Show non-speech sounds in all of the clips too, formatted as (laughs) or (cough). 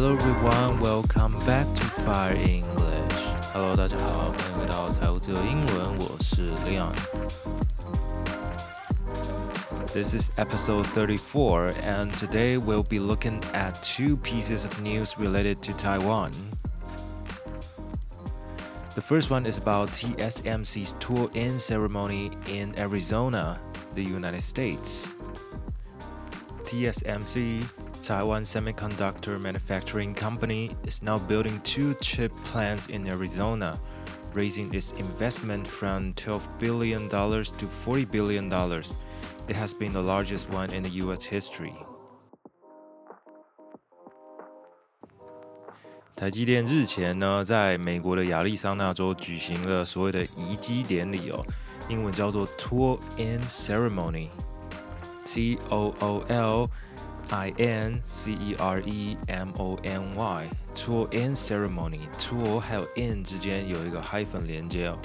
Hello everyone, welcome back to Fire English. Hello，大家好，欢迎回到财务自由英文，我是 Leon。This is episode 34, and today we'll be looking at two pieces of news related to Taiwan. The first one is about TSMC's tour-in ceremony in Arizona, the United States. TSMC Taiwan Semiconductor Manufacturing Company is now building two chip plants in Arizona, raising its investment from $12 billion to $40 billion. It has been the largest one in the U.S. history. 台积电日前呢，在美国的亚利桑那州举行了所谓的移机典礼哦，英文叫做 Tour In Ceremony，T O O L。 I N C E R E M O N Y tour in ceremony tour 还有 in 之间有一个 hyphen 连接哦。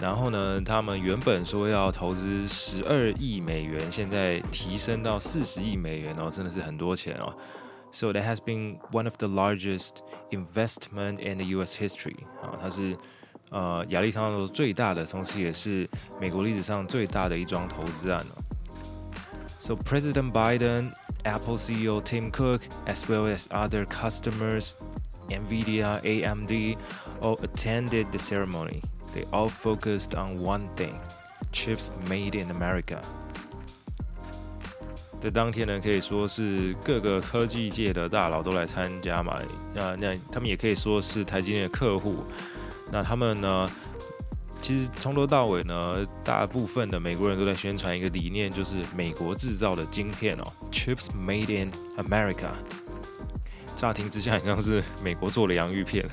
然后呢，他们原本说要投资十二亿美元，现在提升到四十亿美元哦，真的是很多钱哦。So that has been one of the largest investment in the U.S. history 啊，它是呃亚利桑那州最大的，同时也是美国历史上最大的一桩投资案哦。 So President Biden, Apple CEO Tim Cook, as well as other customers, NVIDIA, AMD, all attended the ceremony. They all focused on one thing: chips made in America. 这当天呢，可以说是各个科技界的大佬都来参加嘛。那那他们也可以说是台积电的客户。那他们呢？ 其实从头到尾呢，大部分的美国人都在宣传一个理念，就是美国制造的晶片哦，Chips Made in America。乍听之下，很像是美国做的洋芋片。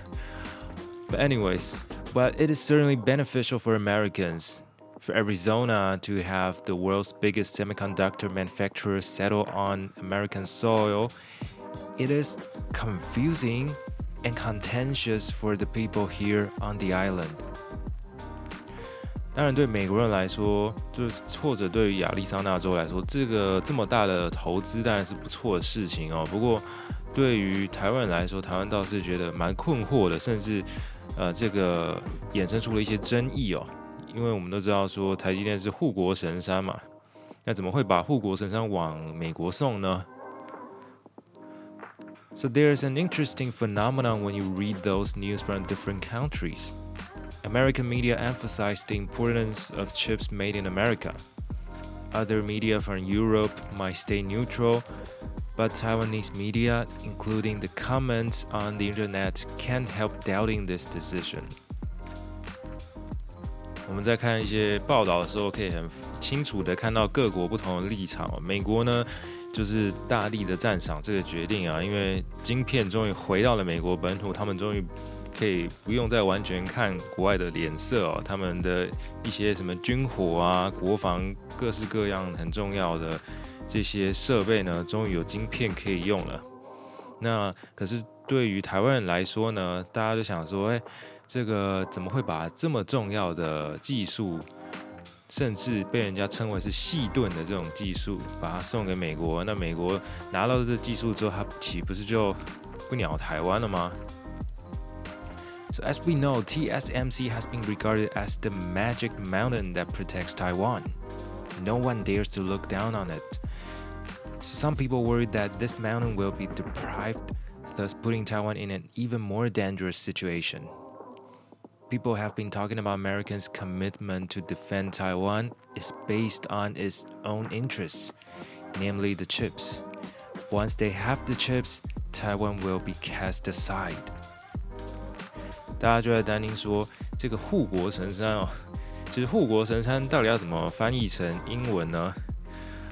But anyways, but it is certainly beneficial for Americans, for Arizona to have the world's biggest semiconductor manufacturer settle on American soil. It is confusing and contentious for the people here on the island. 当然，对美国人来说，就是或者对于亚利桑那州来说，这个这么大的投资当然是不错的事情哦。不过，对于台湾人来说，台湾倒是觉得蛮困惑的，甚至呃，这个衍生出了一些争议哦。因为我们都知道说，台积电是护国神山嘛，那怎么会把护国神山往美国送呢？So there is an interesting phenomenon when you read those news from different countries. American media emphasize the importance of chips made in America. Other media from Europe might stay neutral, but Taiwanese media, including the comments on the internet, can't help doubting this decision. 我们在看一些报道的时候，可以很清楚地看到各国不同的立场。美国呢，就是大力的赞赏这个决定啊，因为晶片终于回到了美国本土，他们终于。 可以不用再完全看国外的脸色哦，他们的一些什么军火啊、国防各式各样很重要的这些设备呢，终于有晶片可以用了。那可是对于台湾人来说呢，大家都想说，哎，这个怎么会把这么重要的技术，甚至被人家称为是细盾的这种技术，把它送给美国？那美国拿到这技术之后，它岂不是就 (sniffs) 不鸟台湾了吗？So as we know, TSMC has been regarded as the magic mountain that protects Taiwan. No one dares to look down on it. Some people worry that this mountain will be deprived, thus putting Taiwan in an even more dangerous situation. People have been talking about Americans' commitment to defend Taiwan is based on its own interests, namely the chips. Once they have the chips, Taiwan will be cast aside. 大家就在担心说，这个护国神山哦，其实护国神山到底要怎么翻译成英文呢？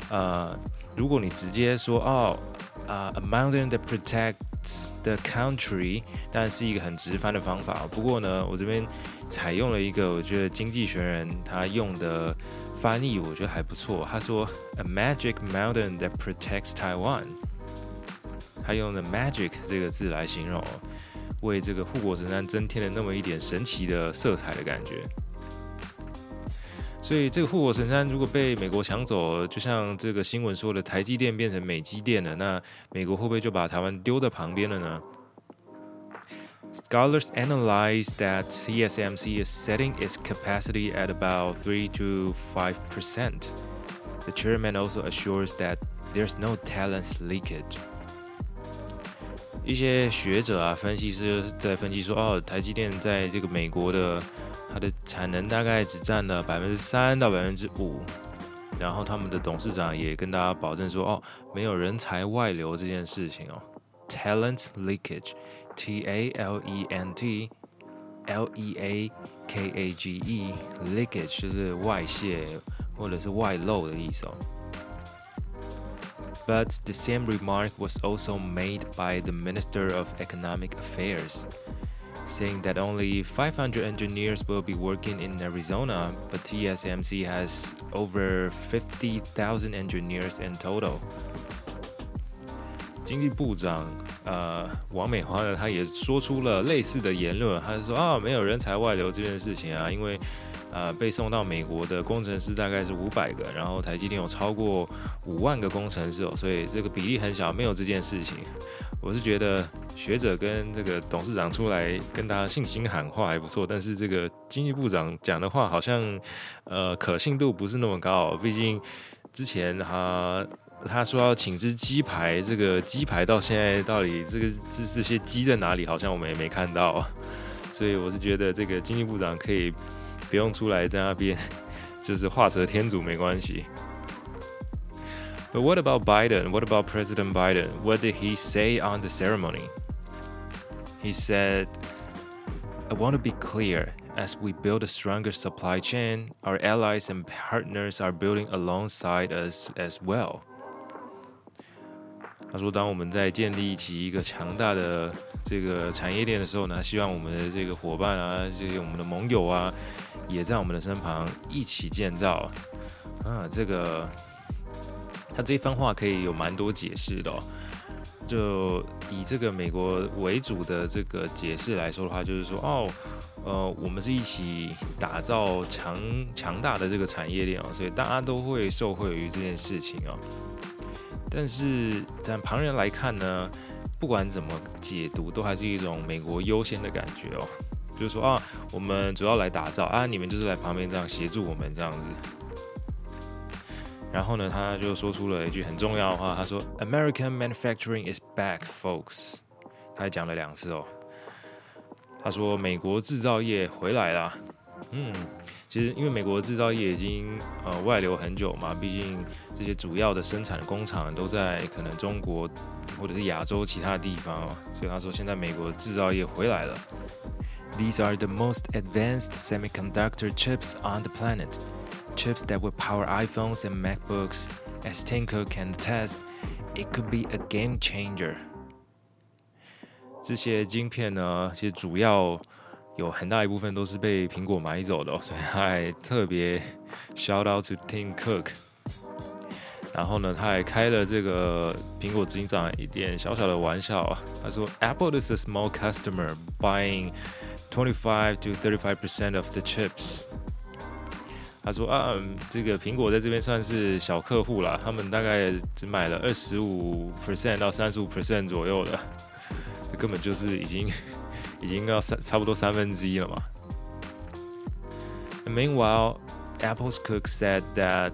呃，如果你直接说哦，啊，a mountain that protects the country，当然是一个很直翻的方法。不过呢，我这边采用了一个我觉得经济学人他用的翻译，我觉得还不错。他说，a magic mountain that protects Taiwan，他用的 magic 这个字来形容。为这个护国神山增添了那么一点神奇的色彩的感觉。所以这个护国神山如果被美国抢走，就像这个新闻说的，台积电变成美积电了，那美国会不会就把台湾丢在旁边了呢？Scholars analyze that TSMC is setting its capacity at about three to five percent. The chairman also assures that there's no talent leakage. 一些学者啊，分析师在分析说，哦，台积电在这个美国的。它的产能大概只占了百分之三到百分之五，然后他们的董事长也跟大家保证说，哦，没有人才外流这件事情哦，talent leakage，T A L E N T L E A K A G E，leakage 就是外泄或者是外漏的意思哦。But the same remark was also made by the Minister of Economic Affairs. saying that only 500 engineers will be working in Arizona, but TSMC has over 50,000 engineers in total. 经济部长呃王美花呢，他也说出了类似的言论，他说啊，没有人才外流这件事情啊，因为。 呃，被送到美国的工程师大概是五百个，然后台积电有超过五万个工程师哦，所以这个比例很小，没有这件事情。我是觉得学者跟这个董事长出来跟大家信心喊话还不错，但是这个经济部长讲的话好像呃可信度不是那么高，毕竟之前他他说要请只鸡排，这个鸡排到现在到底这个这这些鸡在哪里，好像我们也没看到，所以我是觉得这个经济部长可以。不用出来在那边，就是画蛇添足没关系。But what (laughs) about Biden? What about President Biden? What did he say on the ceremony? He said, I want to be clear. As we build a stronger supply chain, our allies and partners are building alongside us as well. 他说：“当我们在建立起一个强大的这个产业链的时候呢，希望我们的这个伙伴啊，这些我们的盟友啊， 也在我们的身旁一起建造。啊，这个他这一番话可以有蛮多解释的哦。就以这个美国为主的这个解释来说的话，就是说，哦，呃，我们是一起打造强强大的这个产业链哦，所以大家都会受惠于这件事情哦。”但是，但旁人来看呢，不管怎么解读，都还是一种美国优先的感觉哦。就是说啊，我们主要来打造啊，你们就是来旁边这样协助我们这样子。然后呢，他就说出了一句很重要的话，他说：“American manufacturing is back, folks。”他还讲了两次哦。他说：“美国制造业回来了。”嗯。其实，因为美国制造业已经呃外流很久嘛，毕竟这些主要的生产的工厂都在可能中国或者是亚洲其他地方，所以他说现在美国制造业回来了。These are the most advanced semiconductor chips on the planet, chips that will power iPhones and MacBooks. As Tim Cook can attest, it could be a game changer. 这些晶片呢，其实主要。有很大一部分都是被苹果买走的哦，所以他还特别 shout out to Tim Cook。然后呢，他还开了这个苹果执行长一点小小的玩笑啊，他说 Apple is a small customer buying twenty five to thirty five percent of the chips。他说啊，这个苹果在这边算是小客户啦，他们大概只买了二十五 percent 到三十五 percent 左右的，这根本就是已经。已经要三差不多三分之一了嘛。Meanwhile, (laughs) Apple's Cook said that,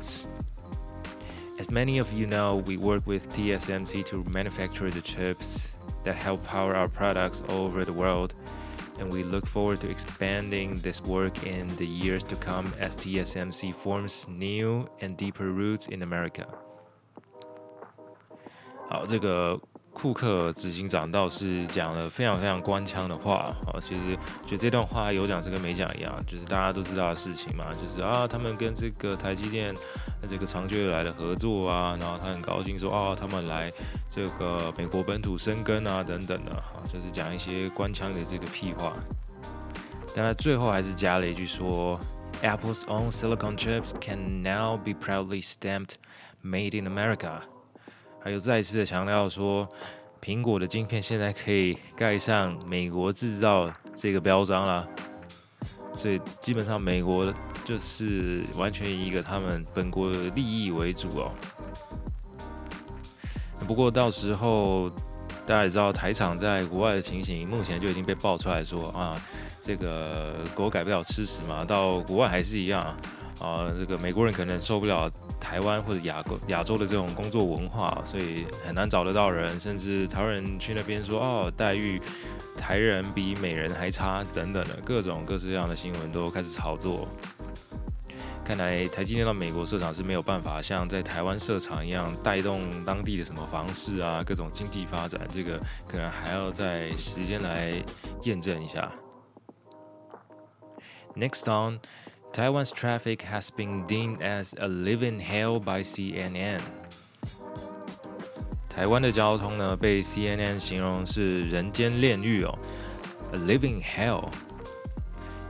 as many of you know, we work with TSMC to manufacture the chips that help power our products all over the world, and we look forward to expanding this work in the years to come as TSMC forms new and deeper roots in America. 好，这个。 库克执行长倒是讲了非常非常官腔的话啊，其实觉得这段话有讲是跟没讲一样，就是大家都知道的事情嘛，就是啊，他们跟这个台积电这个长久以来的合作啊，然后他很高兴说啊，他们来这个美国本土生根啊等等的，啊，就是讲一些官腔的这个屁话，但他最后还是加了一句说，Apple's own silicon chips can now be proudly stamped made in America。还有再一次的强调说，苹果的晶片现在可以盖上“美国制造”这个标章了。所以基本上，美国就是完全以一个他们本国的利益为主哦。不过到时候大家也知道，台厂在国外的情形，目前就已经被爆出来说啊，这个狗改不了吃屎嘛，到国外还是一样啊。啊这个美国人可能受不了台湾或者亚亚洲的这种工作文化，所以很难找得到人，甚至台湾人去那边说哦，待遇台人比美人还差等等的各种各式各样的新闻都开始炒作。看来台积电到美国设厂是没有办法像在台湾设厂一样带动当地的什么房市啊，各种经济发展，这个可能还要在时间来验证一下。Next on, Taiwan's traffic has been deemed as a living hell by CNN. 台湾的交通呢，被 CNN 形容是人间炼狱哦，a living hell.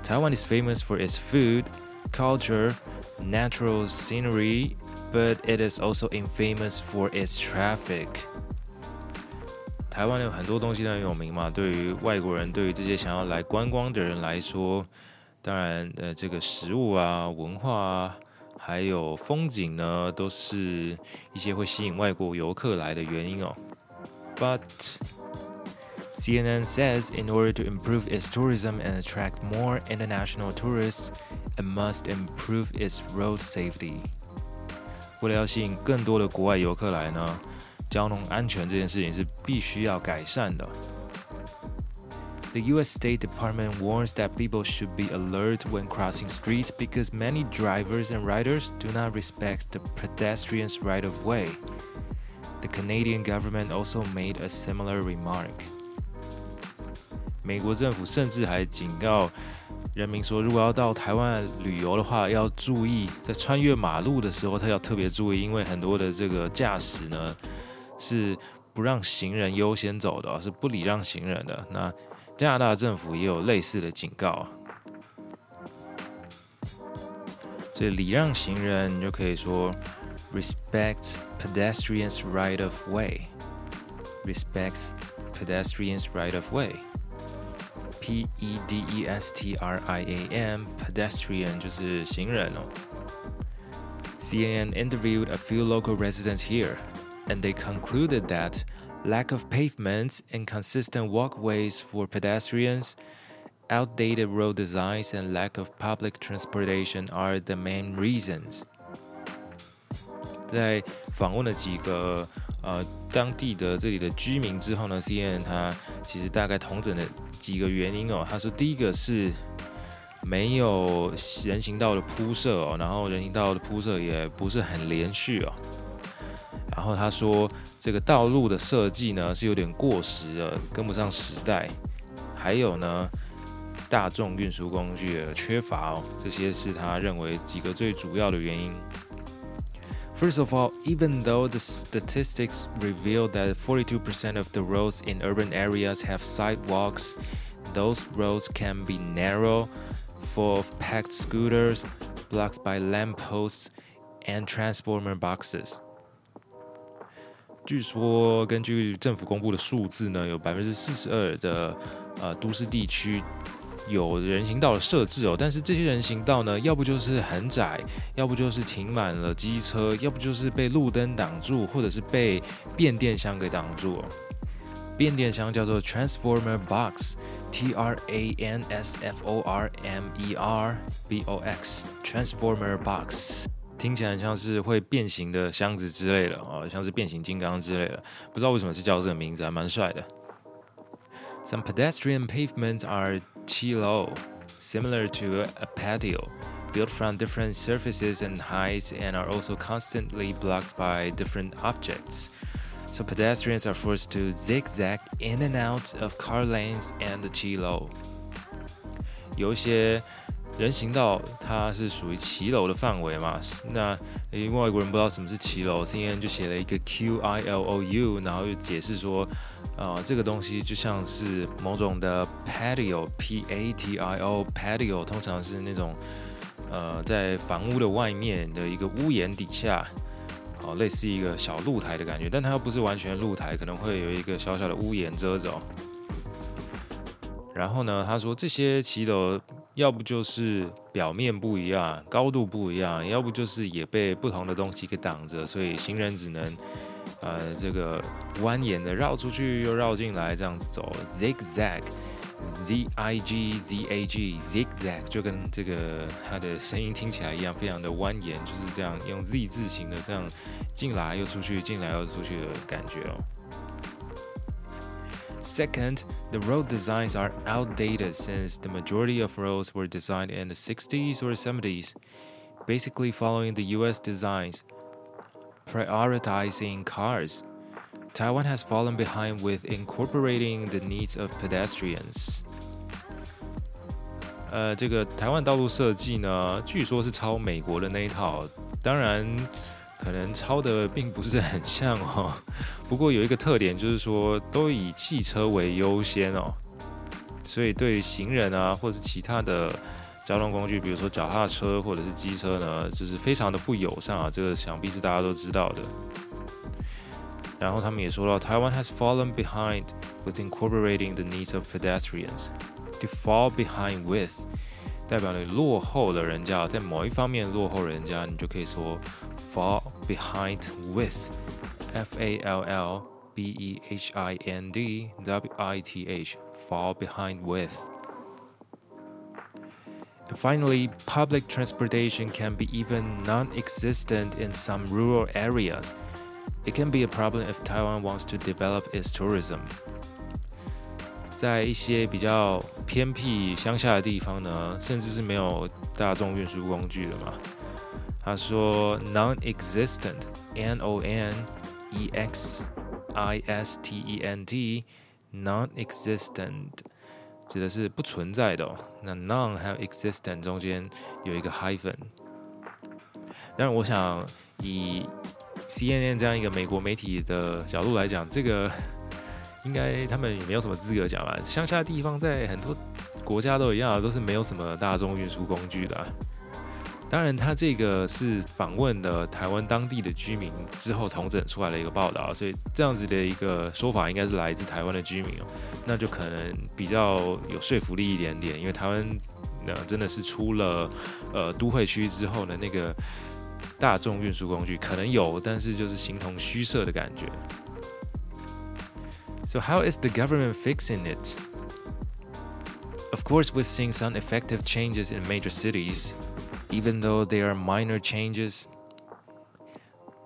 Taiwan is famous for its food. Culture, natural scenery, but it is also infamous for its traffic. 台湾有很多东西都很有名嘛，对于外国人，对于这些想要来观光的人来说， 当然，呃，这个食物啊、文化啊，还有风景呢，都是一些会吸引外国游客来的原因哦。But CNN says in order to improve its tourism and attract more international tourists, it must improve its road safety. 为了要吸引更多的国外游客来呢，交通安全这件事情是必须要改善的。The U.S. State Department warns that people should be alert when crossing streets because many drivers and riders do not respect the pedestrians' right of way. The Canadian government also made a similar remark. 美国政府甚至还警告人民说，如果要到台湾旅游的话，要注意在穿越马路的时候，他要特别注意，因为很多的这个驾驶呢是不让行人优先走的，是不礼让行人的。那 加拿大政府也有类似的警告，所以礼让行人，你就可以说 respect pedestrians right of way，respect pedestrians right of way。P E D E S T R I A M，pedestrian 就是行人哦。CNN interviewed a few local residents here, and they concluded that lack of pavements and consistent walkways for pedestrians, outdated road designs, and lack of public transportation are the main reasons. 在访问了几个呃当地的这里的居民之后呢，CNN 他其实大概统整的。几个原因哦，他说第一个是没有人行道的铺设哦，然后人行道的铺设也不是很连续哦，然后他说 这个道路的设计呢是有点过时了，跟不上时代，还有呢大众运输工具的缺乏哦，这些是他认为几个最主要的原因。First of all, even though the statistics reveal that 42% of the roads in urban areas have sidewalks, those roads can be narrow, full of packed scooters, blocked by lampposts and transformer boxes. 据说，根据政府公布的数字呢，有百分之四十二的呃都市地区。有人行道的设置哦，但是这些人行道呢，要不就是很窄，要不就是停满了机车，要不就是被路灯挡住，或者是被变电箱给挡住。变电箱叫做 transformer box，T R A N S F O R M E R B O X，transformer box，听起来像是会变形的箱子之类的哦，像是变形金刚之类的，不知道为什么是叫这个名字，还蛮帅的。Some pedestrian pavements are Qi-lo, similar to a patio, built from different surfaces and heights and are also constantly blocked by different objects. So pedestrians are forced to zigzag in and out of car lanes and the Qi-lo. 有一些 人行道它是属于骑楼的范围嘛，那因为外国人不知道什么是骑楼，CNN 就写了一个 Q I L O U，然后又解释说。啊、呃，这个东西就像是某种的 patio，P A T I O，patio 通常是那种呃在房屋的外面的一个屋檐底下，哦、类似一个小露台的感觉，但它又不是完全露台，可能会有一个小小的屋檐遮着。然后呢，他说这些骑楼要不就是表面不一样，高度不一样，要不就是也被不同的东西给挡着，所以行人只能呃这个蜿蜒的绕出去又绕进来这样子走，zigzag，z i g z a g，zigzag 就跟这个它的声音听起来一样，非常的蜿蜒，就是这样用 z 字形的这样进来又出去，进来又出去的感觉哦。Second, the road designs are outdated since the majority of roads were designed in the 60s or 70s, basically following the US designs, prioritizing cars. Taiwan has fallen behind with incorporating the needs of pedestrians. 呃，这个台湾道路设计呢，据说是抄美国的那一套，当然。 可能抄的并不是很像哦，不过有一个特点就是说都以汽车为优先哦，所以对行人啊或者是其他的交通工具，比如说脚踏车或者是机车呢，就是非常的不友善啊，这个想必是大家都知道的。然后他们也说到，台湾 has fallen behind with incorporating the needs of pedestrians. To fall behind with 代表你落后了人家，在某一方面落后人家，你就可以说。fall behind with F A L L B E H I N D W I T H fall behind with and finally public transportation can be even non-existent in some rural areas it can be a problem if Taiwan wants to develop its tourism 在一些比较偏僻乡下的地方呢，甚至是没有大众运输工具的嘛。 他说：“non-existent，n o n e x i s t e n t，non-existent 指的是不存在的哦。那 non 还有 existent 中间有一个 hyphen。但是，我想以 CNN 这样一个美国媒体的角度来讲，这个应该他们也没有什么资格讲吧？乡下地方在很多国家都一样，都是没有什么大众运输工具的。”当然，他这个是访问了台湾当地的居民之后统整出来的一个报道，所以这样子的一个说法应该是来自台湾的居民哦，那就可能比较有说服力一点点，因为台湾呃真的是出了呃都会区之后的那个大众运输工具可能有，但是就是形同虚设的感觉。So how is the government fixing it? Of course, we've seen some effective changes in major cities. even though they are minor changes.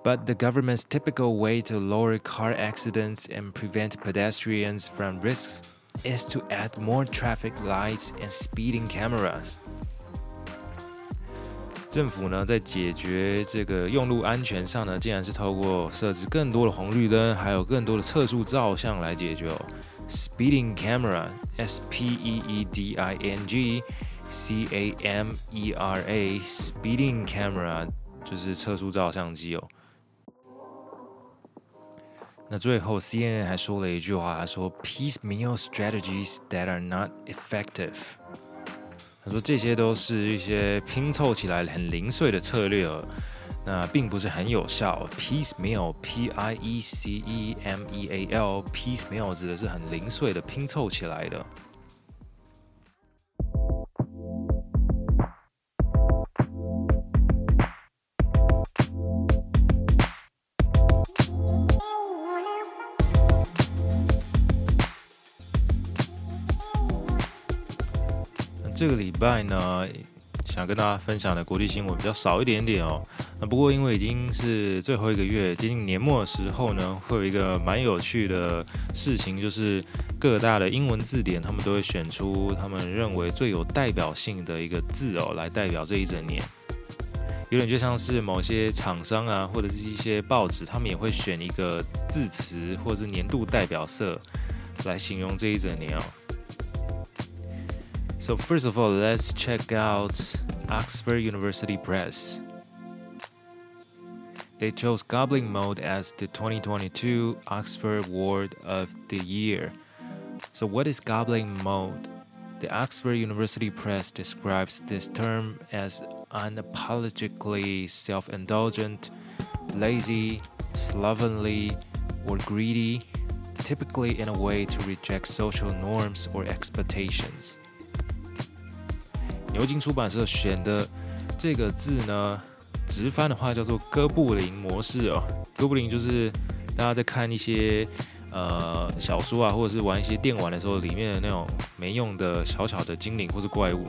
But the government's typical way to lower car accidents and prevent pedestrians from risks is to add more traffic lights and speeding cameras. 政府呢，在解决这个用路安全上呢，竟然是透过设置更多的红绿灯，还有更多的测速照相来解决哦。Speeding camera，S-P-E-E-D-I-N-G。 C A M E R A speeding camera 就是测速照相机哦。那最后 CNN 还说了一句话，他说 piecemeal strategies that are not effective。他说这些都是一些拼凑起来很零碎的策略，那并不是很有效。piecemeal P I E C E M E A L piecemeal 指的是很零碎的拼凑起来的。这个礼拜呢，想跟大家分享的国际新闻比较少一点点哦。那不过因为已经是最后一个月，接近年末的时候呢，会有一个蛮有趣的事情，就是各大的英文字典，他们都会选出他们认为最有代表性的一个字哦，来代表这一整年。有点就像是某些厂商啊，或者是一些报纸，他们也会选一个字词或者是年度代表色来形容这一整年哦。So first of all, let's check out Oxford University Press. They chose Goblin Mode as the 2022 Oxford Word of the Year. So what is Goblin Mode? The Oxford University Press describes this term as unapologetically self-indulgent, lazy, slovenly, or greedy, typically in a way to reject social norms or expectations. 牛津出版社选的这个字呢，直翻的话叫做哥布林模式哦。哥布林就是大家在看一些呃小说啊，或者是玩一些电玩的时候，里面的那种没用的小小的精灵或是怪物。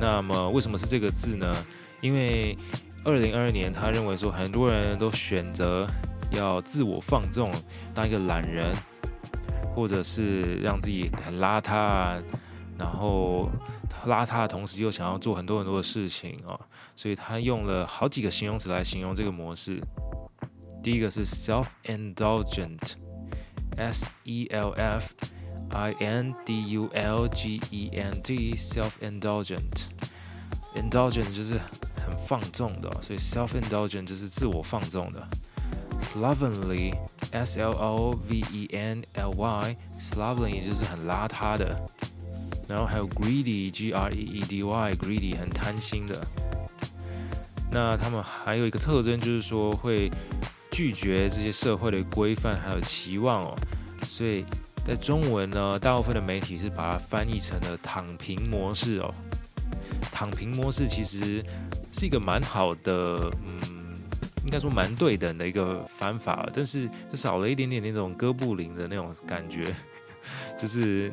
那么为什么是这个字呢？因为二零二二年，他认为说很多人都选择要自我放纵，当一个懒人，或者是让自己很邋遢，然后邋遢的同时又想要做很多很多的事情啊，所以他用了好几个形容词来形容这个模式。第一个是 self-indulgent，S E L F I N D U L G E N T，self-indulgent，indulgent 就是很放纵的，所以 self-indulgent 就是自我放纵的。Slovenly，S L O V E N L Y，slovenly 就是很邋遢的。然后还有 greedy，G R E E D Y，greedy 很贪心的。那他们还有一个特征就是说会。拒绝这些社会的规范还有期望哦，所以在中文呢，大部分的媒体是把它翻译成了“躺平模式”哦。躺平模式其实是一个蛮好的，嗯，应该说蛮对等的一个翻法，但是就少了一点点那种哥布林的那种感觉，(laughs) 就是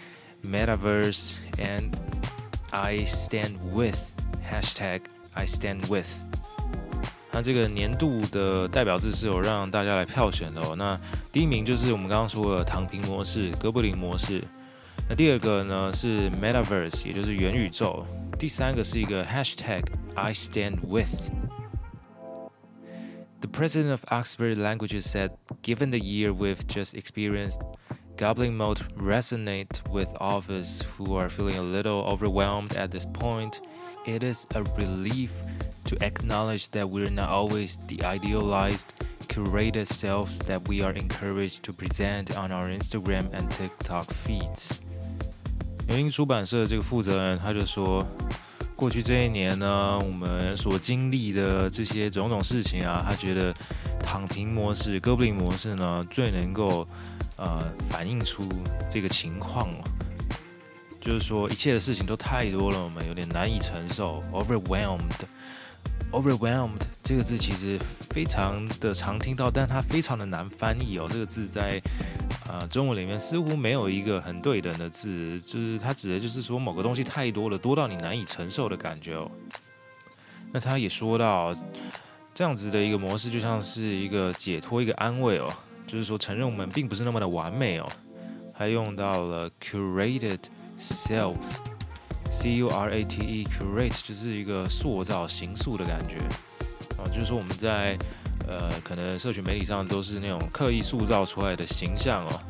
Metaverse and I stand with hashtag I stand with. 那这个年度的代表字是有让大家来票选的哦。那第一名就是我们刚刚说的躺平模式、哥布林模式。那第二个呢是 Metaverse，也就是元宇宙。第三个是一个 Hashtag I stand with。The president of Oxford Languages said, "Given the year we've just experienced, Goblin mode resonate with all of us who are feeling a little overwhelmed at this point. It is a relief." To acknowledge that we're not always the idealized, curated selves that we are encouraged to present on our Instagram and TikTok feeds。牛津出版社这个负责人他就说，过去这一年呢，我们所经历的这些种种事情啊，他觉得躺平模式、哥布林模式呢，最能够 呃反映出这个情况了。就是说，一切的事情都太多了，我们有点难以承受，overwhelmed。Overwhelmed 这个字其实非常的常听到，但它非常的难翻译哦。这个字在呃中文里面似乎没有一个很对等的字，就是它指的就是说某个东西太多了，多到你难以承受的感觉哦。那他也说到，这样子的一个模式就像是一个解脱，一个安慰哦，就是说承认我们并不是那么的完美哦。还用到了 curated selves。C U R A T E curate 就是一个塑造、形塑的感觉啊，就是说我们在呃可能社群媒体上都是那种刻意塑造出来的形象哦。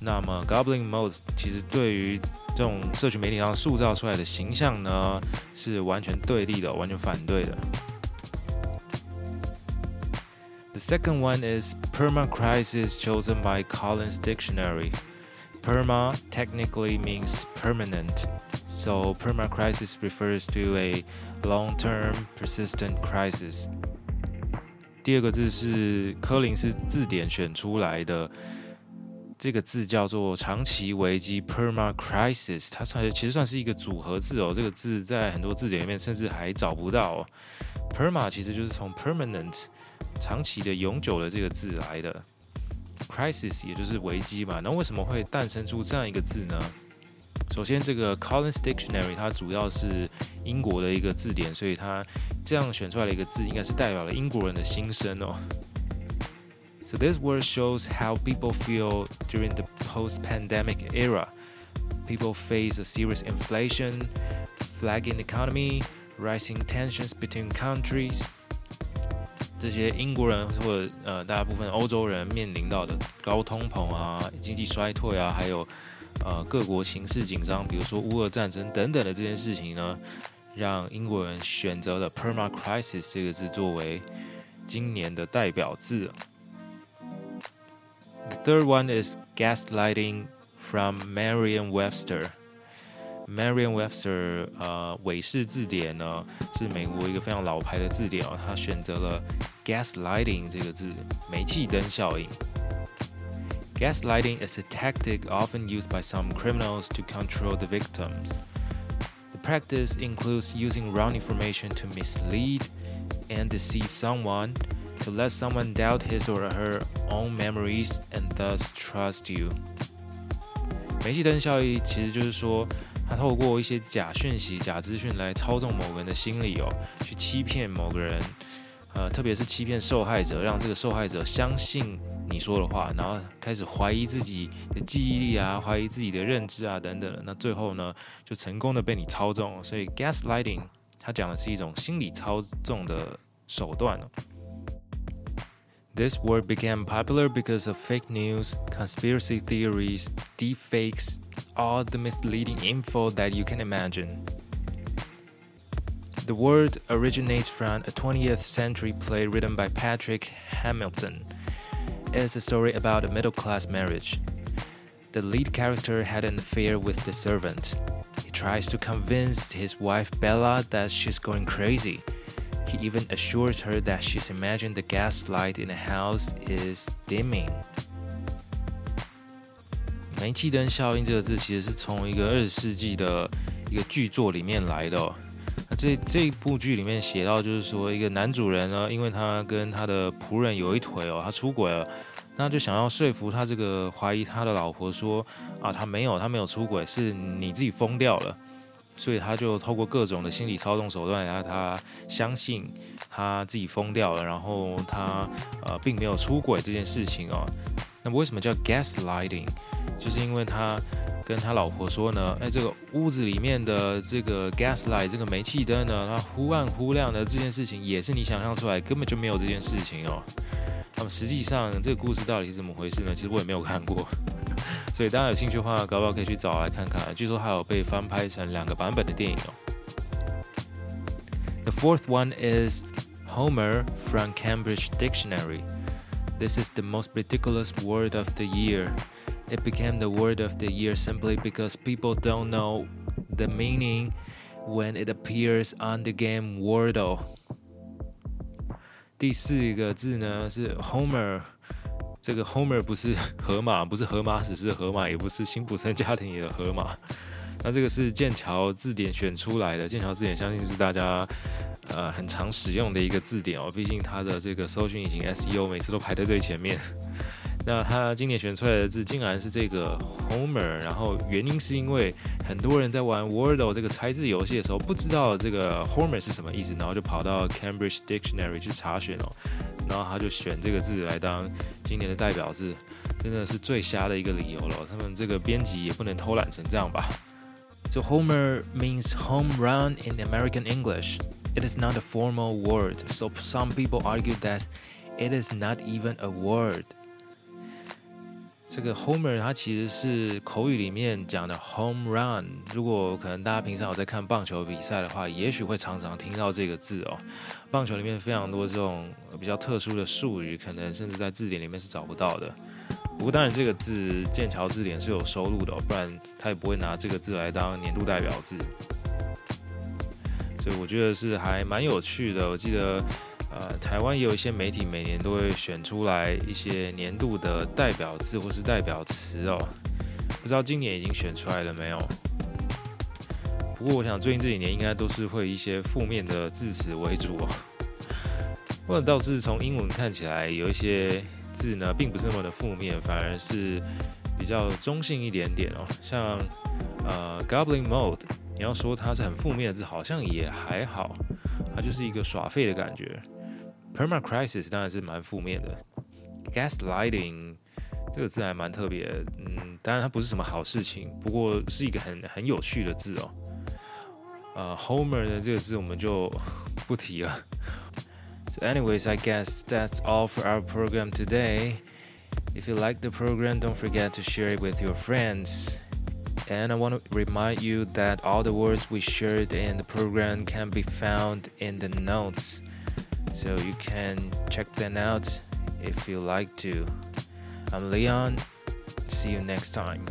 那么 Goblin Mode 其实对于这种社群媒体上塑造出来的形象呢，是完全对立的，完全反对的。The second one is perma crisis chosen by Collins Dictionary. Perma technically means permanent. So perma crisis refers to a long-term persistent crisis. 第二个字是柯林斯字典选出来的，这个字叫做长期危机 perma crisis，它算其实算是一个组合字哦。这个字在很多字典里面甚至还找不到哦。perma 其实就是从 permanent 长期的、永久的这个字来的，crisis 也就是危机嘛。那为什么会诞生出这样一个字呢？首先，这个 Collins Dictionary 它主要是英国的一个字典，所以它这样选出来的一个字，应该是代表了英国人的心声哦。So this word shows how people feel during the post-pandemic era. People face a serious inflation, flagging economy, rising tensions between countries. 这些英国人或者呃大部分欧洲人面临到的高通膨啊、经济衰退啊，还有。呃，各国形势紧张，比如说乌俄战争等等的这件事情呢，让英国人选择了 permacrisis 这个字作为今年的代表字。The third one is gaslighting from Merriam-Webster。Merriam-Webster 呃，韦氏字典呢是美国一个非常老牌的字典哦，他选择了 gaslighting 这个字，煤气灯效应。Gaslighting is a tactic often used by some criminals to control the victims. The practice includes using wrong information to mislead and deceive someone, to let someone doubt his or her own memories and thus trust you. 煤气灯效应其实就是说， 他透过一些假讯息、假资讯来操纵某个人的心理哦，去欺骗某个人，呃，特别是欺骗受害者，让这个受害者相信你说的话，然后开始怀疑自己的记忆力啊，怀疑自己的认知啊等等的，那最后呢，就成功的被你操纵。所以 gaslighting 它讲的是一种心理操纵的手段哦。This word became popular because of fake news, conspiracy theories, deepfakes, all the misleading info that you can imagine. The word originates from a 20th century play written by Patrick Hamilton. It's a story about a middle class marriage. The lead character had an affair with the servant. He tries to convince his wife Bella that she's going crazy. He even assures her that she's imagined the gas light in the house is dimming. 煤气灯效应这个字其实是从一个二十世纪的一个剧作里面来的哦。那这这部剧里面写到，就是说一个男主人呢，因为他跟他的仆人有一腿哦，他出轨了，那就想要说服他这个怀疑他的老婆说啊，他没有，他没有出轨，是你自己疯掉了。所以他就透过各种的心理操纵手段，让他相信他自己疯掉了，然后他呃并没有出轨这件事情哦。那么为什么叫 gaslighting？就是因为他跟他老婆说呢，哎，这个屋子里面的这个 gaslight 这个煤气灯呢，它忽暗忽亮的这件事情也是你想象出来，根本就没有这件事情哦。那么实际上这个故事到底是怎么回事呢？其实我也没有看过。(laughs) 所以大家有兴趣的话，搞不好可以去找来看看。据说还有被翻拍成两个版本的电影哦。The fourth one is Homer from Cambridge Dictionary. This is the most ridiculous word of the year. It became the word of the year simply because people don't know the meaning when it appears on the game Wordle. 第四个字呢是 Homer。这个 Homer 不是河马，不是荷马史诗的河马，也不是辛普森家庭里的河马。 那这个是剑桥字典选出来的，剑桥字典相信是大家呃很常使用的一个字典哦，毕竟它的这个搜寻引擎 SEO 每次都排在最前面。(laughs) 那他今年选出来的字竟然是这个 Homer，然后原因是因为很多人在玩 Wordle 这个猜字游戏的时候，不知道这个 Homer 是什么意思，然后就跑到 Cambridge Dictionary 去查询哦，然后他就选这个字来当今年的代表字，真的是最瞎的一个理由了。他们这个编辑也不能偷懒成这样吧 ？So Homer means home run in American English. It is not a formal word, so some people argue that it is not even a word. 这个 homer 它其实是口语里面讲的 home run。如果可能大家平常有在看棒球比赛的话，也许会常常听到这个字哦。棒球里面非常多这种比较特殊的术语，可能甚至在字典里面是找不到的。 不过当然这个字剑桥字典是有收录的哦，不然他也不会拿这个字来当年度代表字。所以我觉得是还蛮有趣的。我记得。呃，台湾也有一些媒体每年都会选出来一些年度的代表字或是代表词哦，不知道今年已经选出来了没有？不过我想最近这几年应该都是会一些负面的字词为主哦。或者倒是从英文看起来有一些字呢，并不是那么的负面，反而是比较中性一点点哦。像呃，Goblin Mode，你要说它是很负面的字，好像也还好，它就是一个耍废的感觉。Permacrisis 当然是蛮负面的，Gaslighting 这个字还蛮特别，嗯，当然它不是什么好事情，不过是一个很很有趣的字哦。呃，Homer 呢这个字我们就不提了。So anyways, I guess that's all for our program today. If you like the program, don't forget to share it with your friends. And I want to remind you that all the words we shared in the program can be found in the notes. So you can check them out if you like to. I'm Leon. See you next time.